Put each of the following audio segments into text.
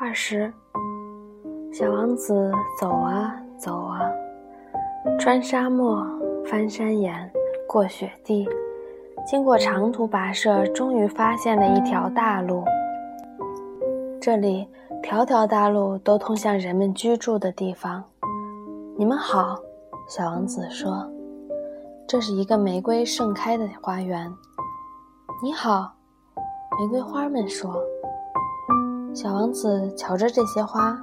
二十，小王子走啊走啊，穿沙漠，翻山岩，过雪地，经过长途跋涉，终于发现了一条大路。这里条条大路都通向人们居住的地方。你们好，小王子说：“这是一个玫瑰盛开的花园。”你好，玫瑰花们说。小王子瞧着这些花，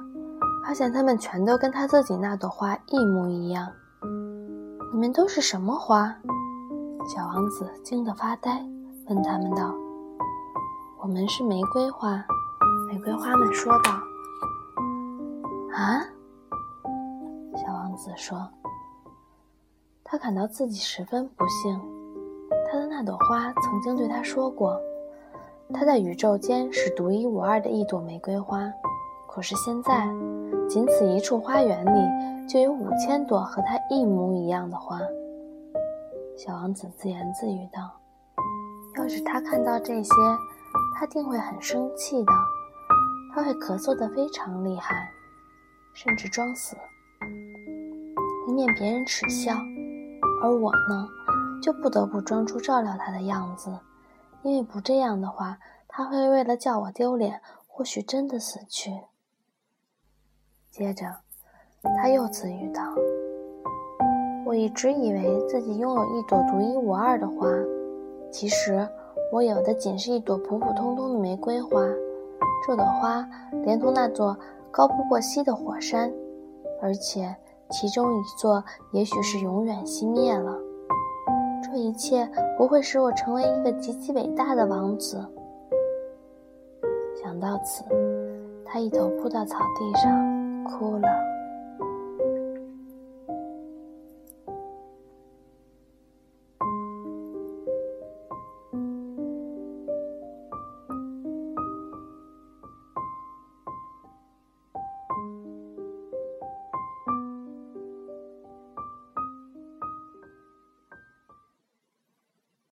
发现它们全都跟他自己那朵花一模一样。你们都是什么花？小王子惊得发呆，问他们道：“我们是玫瑰花。”玫瑰花们说道：“啊！”小王子说：“他感到自己十分不幸。他的那朵花曾经对他说过，他在宇宙间是独一无二的一朵玫瑰花。可是现在，仅此一处花园里就有五千朵和他一模一样的花。”小王子自言自语道：“要是他看到这些，他定会很生气的。”他会咳嗽得非常厉害，甚至装死，以免别人耻笑。而我呢，就不得不装出照料他的样子，因为不这样的话，他会为了叫我丢脸，或许真的死去。接着，他又自语道：“我一直以为自己拥有一朵独一无二的花，其实我有的仅是一朵普普通通的玫瑰花。”这朵花连同那座高不过膝的火山，而且其中一座也许是永远熄灭了。这一切不会使我成为一个极其伟大的王子。想到此，他一头扑到草地上，哭了。